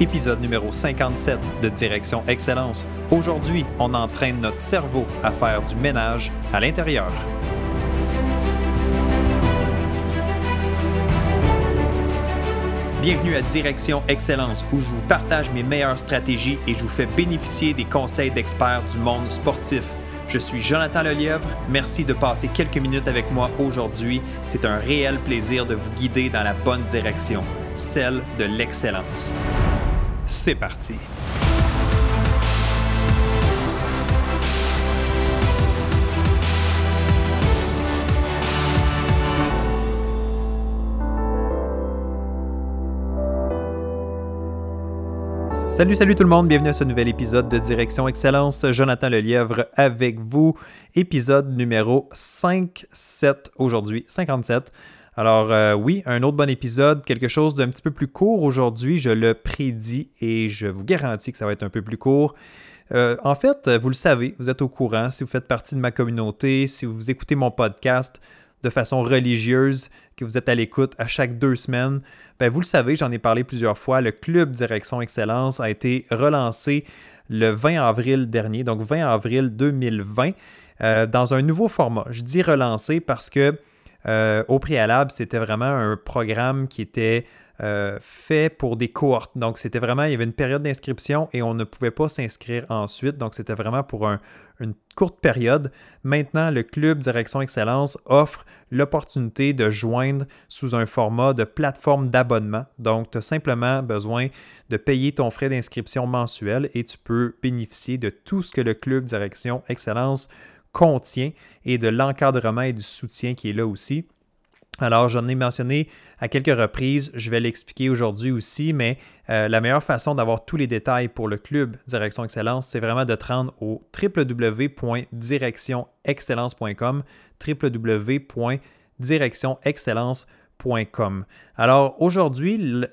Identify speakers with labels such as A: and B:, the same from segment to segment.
A: épisode numéro 57 de Direction Excellence. Aujourd'hui, on entraîne notre cerveau à faire du ménage à l'intérieur. Bienvenue à Direction Excellence où je vous partage mes meilleures stratégies et je vous fais bénéficier des conseils d'experts du monde sportif. Je suis Jonathan Lelièvre. Merci de passer quelques minutes avec moi aujourd'hui. C'est un réel plaisir de vous guider dans la bonne direction, celle de l'excellence. C'est parti. Salut, salut tout le monde, bienvenue à ce nouvel épisode de Direction Excellence. Jonathan Lelièvre avec vous. Épisode numéro 5-7 aujourd'hui, 57. Alors euh, oui, un autre bon épisode, quelque chose d'un petit peu plus court aujourd'hui, je le prédis et je vous garantis que ça va être un peu plus court. Euh, en fait, vous le savez, vous êtes au courant, si vous faites partie de ma communauté, si vous écoutez mon podcast de façon religieuse, que vous êtes à l'écoute à chaque deux semaines, ben vous le savez, j'en ai parlé plusieurs fois, le Club Direction Excellence a été relancé le 20 avril dernier, donc 20 avril 2020, euh, dans un nouveau format. Je dis relancé parce que euh, au préalable, c'était vraiment un programme qui était euh, fait pour des cohortes. Donc, c'était vraiment, il y avait une période d'inscription et on ne pouvait pas s'inscrire ensuite. Donc, c'était vraiment pour une courte période. Maintenant, le Club Direction Excellence offre l'opportunité de joindre sous un format de plateforme d'abonnement. Donc, tu as simplement besoin de payer ton frais d'inscription mensuel et tu peux bénéficier de tout ce que le Club Direction Excellence contient et de l'encadrement et du soutien qui est là aussi. Alors, j'en ai mentionné à quelques reprises, je vais l'expliquer aujourd'hui aussi, mais euh, la meilleure façon d'avoir tous les détails pour le club Direction Excellence, c'est vraiment de te rendre au www.directionexcellence.com, www.directionexcellence.com. Alors aujourd'hui,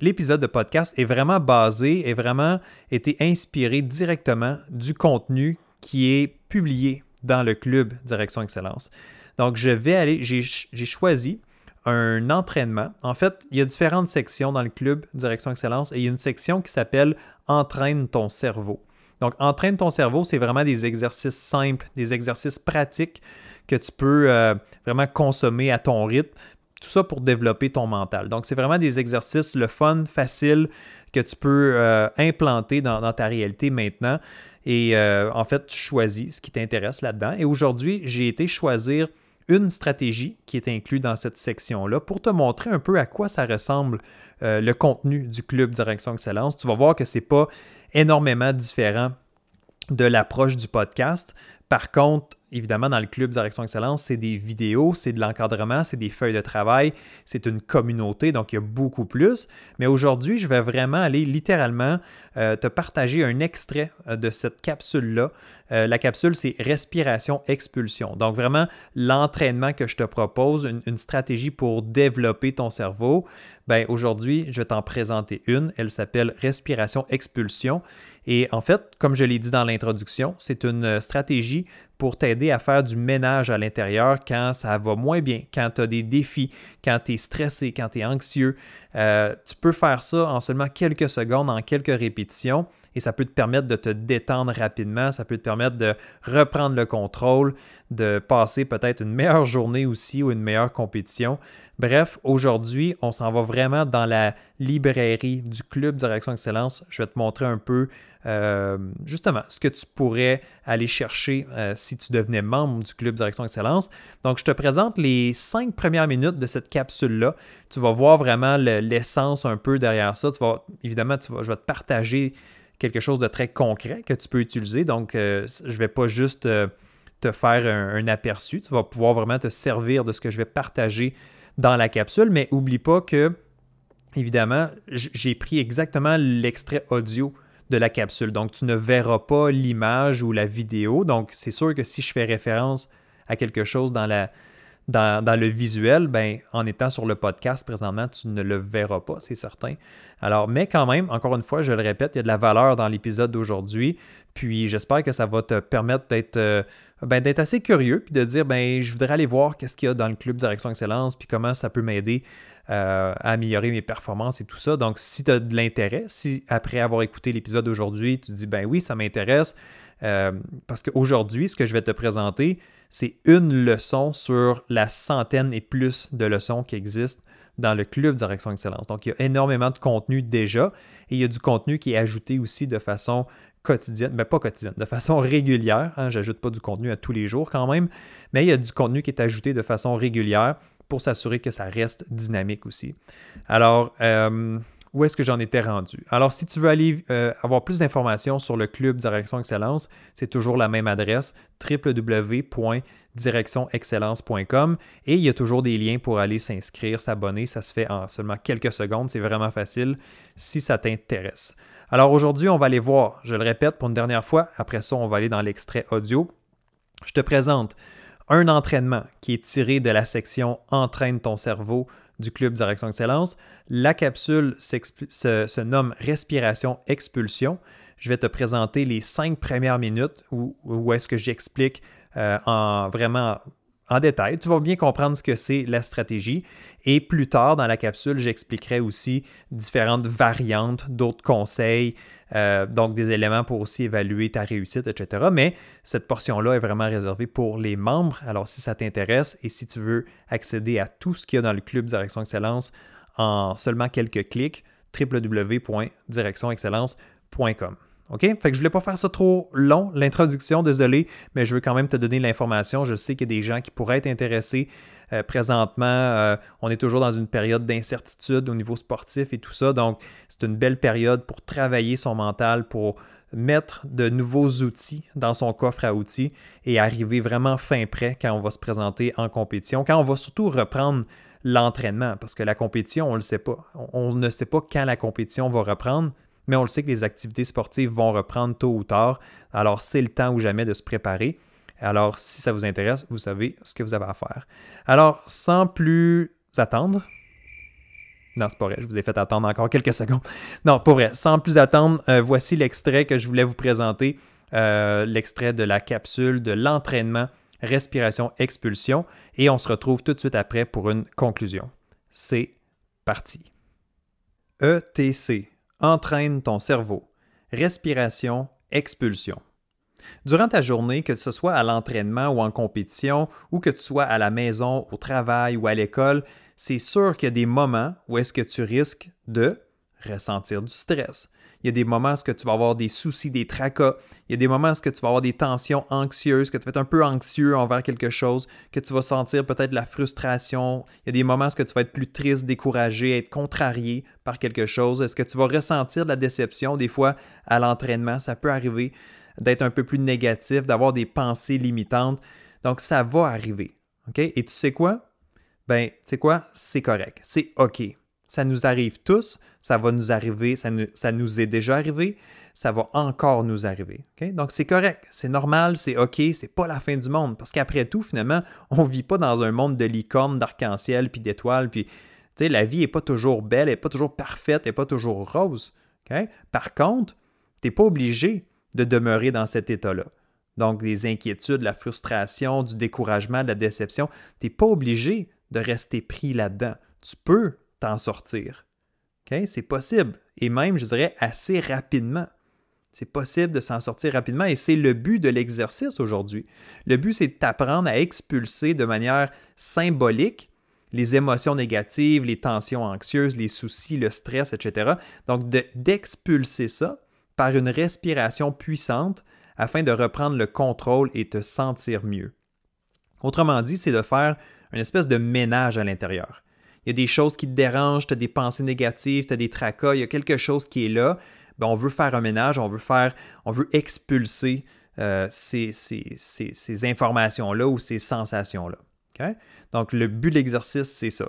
A: l'épisode de podcast est vraiment basé et vraiment été inspiré directement du contenu qui est publié dans le club Direction Excellence. Donc, je vais aller, j'ai choisi un entraînement. En fait, il y a différentes sections dans le club Direction Excellence et il y a une section qui s'appelle Entraîne ton cerveau. Donc, entraîne ton cerveau, c'est vraiment des exercices simples, des exercices pratiques que tu peux euh, vraiment consommer à ton rythme. Tout ça pour développer ton mental. Donc, c'est vraiment des exercices, le fun, facile, que tu peux euh, implanter dans, ta réalité maintenant. Et euh, en fait, tu choisis ce qui t'intéresse là-dedans. Et aujourd'hui, j'ai été choisir une stratégie qui est inclue dans cette section-là pour te montrer un peu à quoi ça ressemble euh, le contenu du Club Direction Excellence. Tu vas voir que ce n'est pas énormément différent de l'approche du podcast. Par contre, évidemment, dans le club Direction Excellence, c'est des vidéos, c'est de l'encadrement, c'est des feuilles de travail, c'est une communauté, donc il y a beaucoup plus. Mais aujourd'hui, je vais vraiment aller littéralement euh, te partager un extrait euh, de cette capsule-là. Euh, la capsule, c'est respiration-expulsion. Donc vraiment, l'entraînement que je te propose, une, stratégie pour développer ton cerveau. Ben, aujourd'hui, je vais t'en présenter une. Elle s'appelle respiration-expulsion. Et en fait, comme je l'ai dit dans l'introduction, c'est une stratégie pour t'aider à faire du ménage à l'intérieur quand ça va moins bien, quand tu as des défis, quand tu es stressé, quand tu es anxieux. Euh, tu peux faire ça en seulement quelques secondes, en quelques répétitions, et ça peut te permettre de te détendre rapidement, ça peut te permettre de reprendre le contrôle, de passer peut-être une meilleure journée aussi ou une meilleure compétition. Bref, aujourd'hui, on s'en va vraiment dans la librairie du Club Direction Excellence. Je vais te montrer un peu euh, justement ce que tu pourrais aller chercher euh, si tu devenais membre du Club Direction Excellence. Donc, je te présente les cinq premières minutes de cette capsule-là. Tu vas voir vraiment l'essence un peu derrière ça. Tu vas, évidemment, tu vas, je vais te partager quelque chose de très concret que tu peux utiliser. Donc, euh, je ne vais pas juste te faire un, aperçu. Tu vas pouvoir vraiment te servir de ce que je vais partager dans la capsule, mais oublie pas que, évidemment, j'ai pris exactement l'extrait audio de la capsule. Donc, tu ne verras pas l'image ou la vidéo. Donc, c'est sûr que si je fais référence à quelque chose dans la, dans, le visuel, ben, en étant sur le podcast présentement, tu ne le verras pas, c'est certain. Alors, mais quand même, encore une fois, je le répète, il y a de la valeur dans l'épisode d'aujourd'hui. Puis j'espère que ça va te permettre d'être euh, ben, d'être assez curieux, puis de dire, ben, je voudrais aller voir qu'est-ce qu'il y a dans le club Direction Excellence, puis comment ça peut m'aider euh, à améliorer mes performances et tout ça. Donc, si tu as de l'intérêt, si après avoir écouté l'épisode d'aujourd'hui, tu dis, ben oui, ça m'intéresse, euh, parce qu'aujourd'hui, ce que je vais te présenter, c'est une leçon sur la centaine et plus de leçons qui existent dans le club Direction Excellence. Donc, il y a énormément de contenu déjà et il y a du contenu qui est ajouté aussi de façon quotidienne, mais pas quotidienne, de façon régulière. Hein, J'ajoute pas du contenu à tous les jours quand même, mais il y a du contenu qui est ajouté de façon régulière pour s'assurer que ça reste dynamique aussi. Alors, euh, où est-ce que j'en étais rendu? Alors, si tu veux aller euh, avoir plus d'informations sur le club Direction Excellence, c'est toujours la même adresse, www.directionexcellence.com et il y a toujours des liens pour aller s'inscrire, s'abonner. Ça se fait en seulement quelques secondes. C'est vraiment facile si ça t'intéresse. Alors aujourd'hui, on va aller voir, je le répète pour une dernière fois, après ça, on va aller dans l'extrait audio. Je te présente un entraînement qui est tiré de la section Entraîne ton cerveau du Club Direction Excellence. La capsule se, nomme Respiration Expulsion. Je vais te présenter les cinq premières minutes où, est-ce que j'explique euh, en vraiment en détail. Tu vas bien comprendre ce que c'est la stratégie. Et plus tard dans la capsule, j'expliquerai aussi différentes variantes, d'autres conseils, euh, donc des éléments pour aussi évaluer ta réussite, etc. Mais cette portion-là est vraiment réservée pour les membres. Alors si ça t'intéresse et si tu veux accéder à tout ce qu'il y a dans le club Direction Excellence en seulement quelques clics, www.directionexcellence.com. OK? Fait que je voulais pas faire ça trop long, l'introduction, désolé, mais je veux quand même te donner l'information. Je sais qu'il y a des gens qui pourraient être intéressés. Euh, présentement, euh, on est toujours dans une période d'incertitude au niveau sportif et tout ça. Donc, c'est une belle période pour travailler son mental, pour mettre de nouveaux outils dans son coffre à outils et arriver vraiment fin prêt quand on va se présenter en compétition, quand on va surtout reprendre l'entraînement, parce que la compétition, on ne le sait pas. On ne sait pas quand la compétition va reprendre, mais on le sait que les activités sportives vont reprendre tôt ou tard. Alors, c'est le temps ou jamais de se préparer. Alors, si ça vous intéresse, vous savez ce que vous avez à faire. Alors, sans plus attendre, non, c'est pas vrai, je vous ai fait attendre encore quelques secondes. Non, pas vrai, sans plus attendre, euh, voici l'extrait que je voulais vous présenter, euh, l'extrait de la capsule de l'entraînement respiration-expulsion, et on se retrouve tout de suite après pour une conclusion. C'est parti. ETC, entraîne ton cerveau. Respiration, expulsion. Durant ta journée, que ce soit à l'entraînement ou en compétition, ou que tu sois à la maison, au travail ou à l'école, c'est sûr qu'il y a des moments où est-ce que tu risques de ressentir du stress, il y a des moments où tu vas avoir des soucis, des tracas. Il y a des moments où tu vas avoir des tensions anxieuses, que tu vas être un peu anxieux envers quelque chose, que tu vas sentir peut-être la frustration. Il y a des moments où tu vas être plus triste, découragé, être contrarié par quelque chose. Est-ce que tu vas ressentir de la déception des fois à l'entraînement? Ça peut arriver d'être un peu plus négatif, d'avoir des pensées limitantes. Donc, ça va arriver. OK? Et tu sais quoi? Ben, tu sais quoi? C'est correct. C'est OK. Ça nous arrive tous, ça va nous arriver, ça nous, est déjà arrivé, ça va encore nous arriver. Donc c'est correct, c'est normal, c'est OK, c'est pas la fin du monde. Parce qu'après tout, finalement, on vit pas dans un monde de licorne, d'arc-en-ciel, puis d'étoiles, puis la vie n'est pas toujours belle, elle n'est pas toujours parfaite, n'est pas toujours rose. Par contre, tu n'es pas obligé de demeurer dans cet état-là. Donc, des inquiétudes, la frustration, du découragement, de la déception, tu n'es pas obligé de rester pris là-dedans. Tu peux sortir. C'est possible. Et même, je dirais, assez rapidement. C'est possible de s'en sortir rapidement et c'est le but de l'exercice aujourd'hui. Le but, c'est d'apprendre à expulser de manière symbolique les émotions négatives, les tensions anxieuses, les soucis, le stress, etc. Donc, d'expulser ça par une respiration puissante afin de reprendre le contrôle et te sentir mieux. Autrement dit, c'est de faire une espèce de ménage à l'intérieur il y a des choses qui te dérangent, tu as des pensées négatives, tu as des tracas, il y a quelque chose qui est là, ben on veut faire un ménage, on veut faire, on veut expulser euh, ces, informations-là ou ces sensations-là. Donc, le but de l'exercice, c'est ça.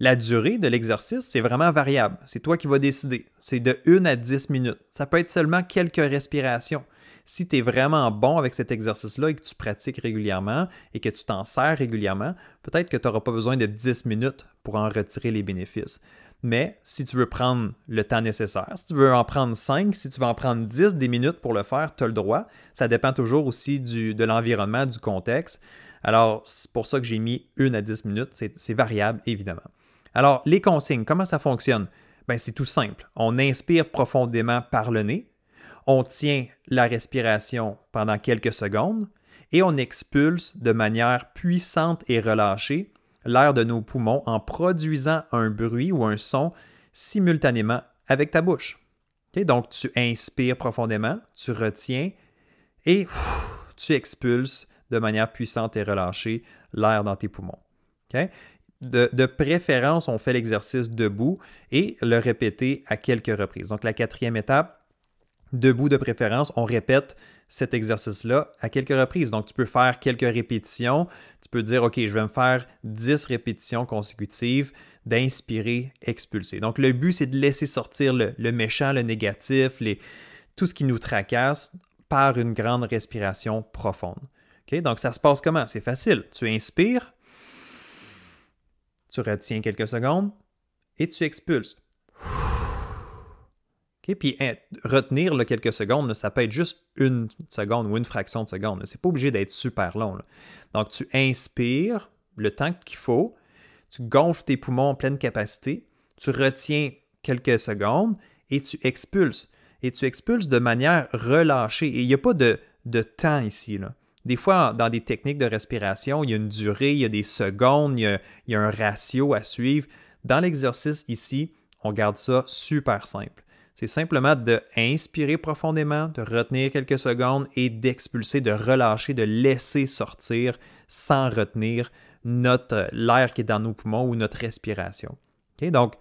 A: La durée de l'exercice, c'est vraiment variable. C'est toi qui vas décider. C'est de 1 à 10 minutes. Ça peut être seulement quelques respirations. Si tu es vraiment bon avec cet exercice-là et que tu pratiques régulièrement et que tu t'en sers régulièrement, peut-être que tu n'auras pas besoin de 10 minutes pour en retirer les bénéfices. Mais si tu veux prendre le temps nécessaire, si tu veux en prendre 5, si tu veux en prendre 10 des minutes pour le faire, tu as le droit. Ça dépend toujours aussi de l'environnement, du contexte. Alors, c'est pour ça que j'ai mis 1 à 10 minutes. C'est variable, évidemment. Alors, les consignes, comment ça fonctionne? Ben, c'est tout simple. On inspire profondément par le nez, on tient la respiration pendant quelques secondes et on expulse de manière puissante et relâchée l'air de nos poumons en produisant un bruit ou un son simultanément avec ta bouche. Donc, tu inspires profondément, tu retiens et tu expulses de manière puissante et relâchée l'air dans tes poumons. De, préférence, on fait l'exercice debout et le répéter à quelques reprises. Donc, la quatrième étape, debout de préférence, on répète cet exercice-là à quelques reprises. Donc, tu peux faire quelques répétitions. Tu peux dire, OK, je vais me faire 10 répétitions consécutives d'inspirer, expulser. Donc, le but, c'est de laisser sortir le, méchant, le négatif, tout ce qui nous tracasse par une grande respiration profonde. Donc, ça se passe comment? C'est facile. Tu inspires, tu retiens quelques secondes et tu expulses. Puis hein, retenir quelques secondes, ça peut être juste une seconde ou une fraction de seconde. C'est pas obligé d'être super long. Donc, tu inspires le temps qu'il faut, tu gonfles tes poumons en pleine capacité, tu retiens quelques secondes et tu expulses. Et tu expulses de manière relâchée. Et il n'y a pas de, temps ici. Des fois, dans des techniques de respiration, il y a une durée, il y a des secondes, il y a un ratio à suivre. Dans l'exercice ici, on garde ça super simple. C'est simplement de inspirer profondément, de retenir quelques secondes et d'expulser, de relâcher, de laisser sortir sans retenir notre l'air qui est dans nos poumons ou notre respiration. Donc,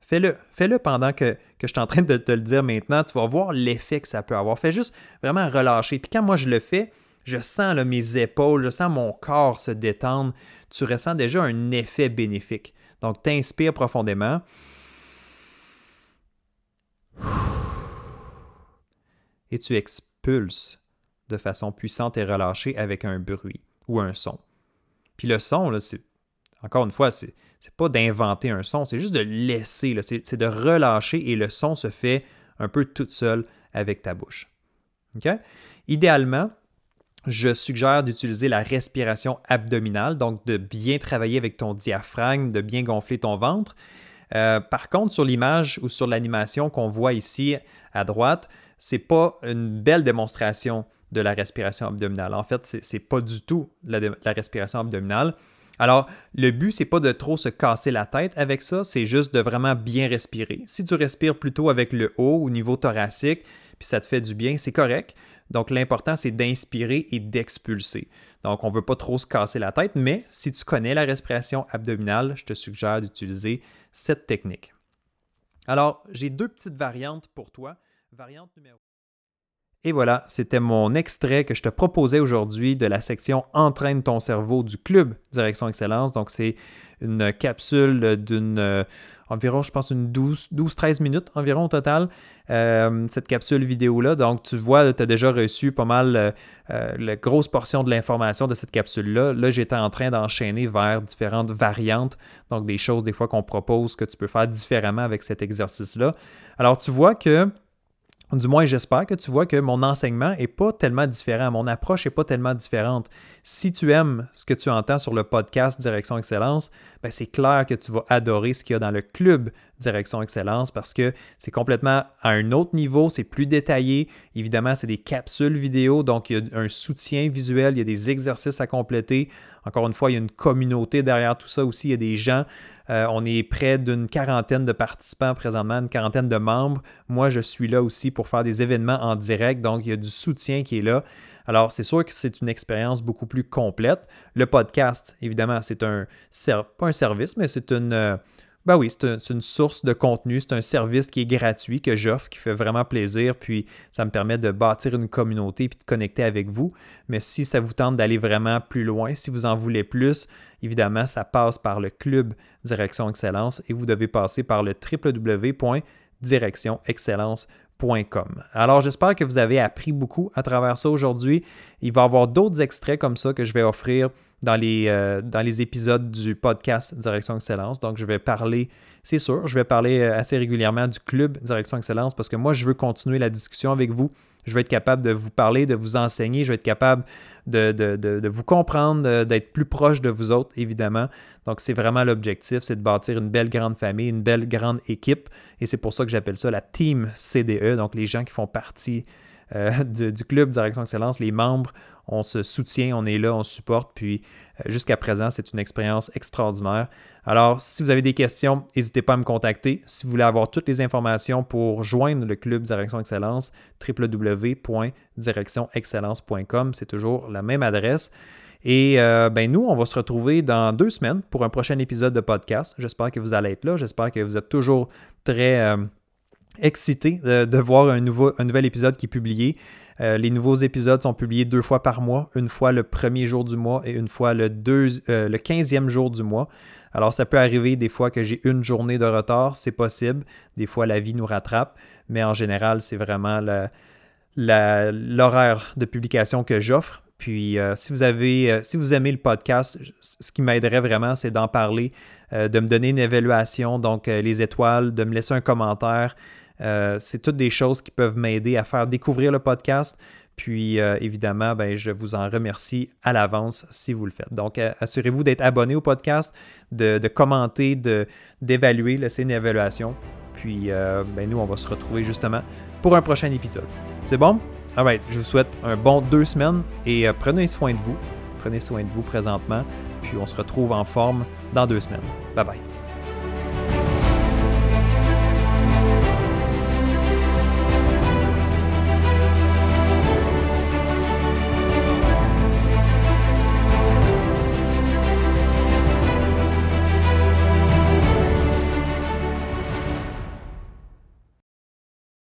A: fais-le. Fais-le pendant que, que, je suis en train de te le dire maintenant. Tu vas voir l'effet que ça peut avoir. Fais juste vraiment relâcher. Puis quand moi je le fais, je sens mes épaules, je sens mon corps se détendre. Tu ressens déjà un effet bénéfique. Donc, tu inspires profondément. Et tu expulses de façon puissante et relâchée avec un bruit ou un son. Puis le son, c'est encore une fois, c'est n'est pas d'inventer un son, c'est juste de laisser, c'est de relâcher et le son se fait un peu tout seul avec ta bouche. Idéalement, je suggère d'utiliser la respiration abdominale, donc de bien travailler avec ton diaphragme, de bien gonfler ton ventre. Euh, par contre, sur l'image ou sur l'animation qu'on voit ici à droite, c'est pas une belle démonstration de la respiration abdominale. En fait, c'est n'est pas du tout la, la, respiration abdominale. Alors, le but, c'est pas de trop se casser la tête avec ça, c'est juste de vraiment bien respirer. Si tu respires plutôt avec le haut au niveau thoracique, puis ça te fait du bien, c'est correct. Donc, l'important, c'est d'inspirer et d'expulser. Donc, on ne veut pas trop se casser la tête, mais si tu connais la respiration abdominale, je te suggère d'utiliser cette technique. Alors, j'ai deux petites variantes pour toi. Variante numéro et voilà, c'était mon extrait que je te proposais aujourd'hui de la section Entraîne ton cerveau du club Direction Excellence. Donc, c'est une capsule d'une euh, environ, je pense, une 12-13 minutes environ au total, euh, cette capsule vidéo-là. Donc, tu vois, tu as déjà reçu pas mal euh, la grosse portion de l'information de cette capsule-là. Là, j'étais en train d'enchaîner vers différentes variantes, donc des choses des fois qu'on propose que tu peux faire différemment avec cet exercice-là. Alors, tu vois que du moins, j'espère que tu vois que mon enseignement n'est pas tellement différent, mon approche n'est pas tellement différente. Si tu aimes ce que tu entends sur le podcast Direction Excellence, ben, c'est clair que tu vas adorer ce qu'il y a dans le club Direction Excellence parce que c'est complètement à un autre niveau, c'est plus détaillé. Évidemment, c'est des capsules vidéo, donc il y a un soutien visuel, il y a des exercices à compléter. Encore une fois, il y a une communauté derrière tout ça aussi, il y a des gens euh, on est près d'une quarantaine de participants présentement, une quarantaine de membres. Moi, je suis là aussi pour faire des événements en direct, donc il y a du soutien qui est là. Alors, c'est sûr que c'est une expérience beaucoup plus complète. Le podcast, évidemment, c'est un, pas un service, mais c'est une, euh, ben oui, c'est une source de contenu, c'est un service qui est gratuit, que j'offre, qui fait vraiment plaisir, puis ça me permet de bâtir une communauté puis de connecter avec vous. Mais si ça vous tente d'aller vraiment plus loin, si vous en voulez plus, évidemment, ça passe par le club Direction Excellence et vous devez passer par le directionexcellence.com. Alors j'espère que vous avez appris beaucoup à travers ça aujourd'hui. Il va y avoir d'autres extraits comme ça que je vais offrir dans les, euh, dans les épisodes du podcast Direction Excellence. Donc je vais parler, c'est sûr, je vais parler euh, assez régulièrement du club Direction Excellence parce que moi je veux continuer la discussion avec vous je vais être capable de vous parler, de vous enseigner, je vais être capable de, vous comprendre, d'être plus proche de vous autres, évidemment. Donc, c'est vraiment l'objectif, c'est de bâtir une belle grande famille, une belle grande équipe. Et c'est pour ça que j'appelle ça la Team CDE, donc les gens qui font partie euh, du club Direction Excellence, les membres, on se soutient, on est là, on supporte. Puis euh, jusqu'à présent, c'est une expérience extraordinaire. Alors, si vous avez des questions, n'hésitez pas à me contacter. Si vous voulez avoir toutes les informations pour joindre le club Direction Excellence, www.directionexcellence.com, c'est toujours la même adresse. Et euh, ben nous, on va se retrouver dans deux semaines pour un prochain épisode de podcast. J'espère que vous allez être là. J'espère que vous êtes toujours très excités de, voir un, nouveau, un nouvel épisode qui est publié. Euh, les nouveaux épisodes sont publiés deux fois par mois, une fois le premier jour du mois et une fois le, deux, le 15e jour du mois. Alors, ça peut arriver des fois que j'ai une journée de retard, c'est possible. Des fois, la vie nous rattrape, mais en général, c'est vraiment l'horaire de publication que j'offre. Puis, euh, si, vous avez, euh, si vous aimez le podcast, ce qui m'aiderait vraiment, c'est d'en parler, euh, de me donner une évaluation, donc les étoiles, de me laisser un commentaire. C'est toutes des choses qui peuvent m'aider à faire découvrir le podcast. Puis euh, évidemment, ben, je vous en remercie à l'avance si vous le faites. Donc, euh, assurez-vous d'être abonné au podcast, de, commenter, d'évaluer, laisser une évaluation. Puis euh, ben, nous, on va se retrouver justement pour un prochain épisode. C'est bon? Alright, je vous souhaite un bon deux semaines et prenez soin de vous. Prenez soin de vous présentement. Puis on se retrouve en forme dans deux semaines. Bye bye.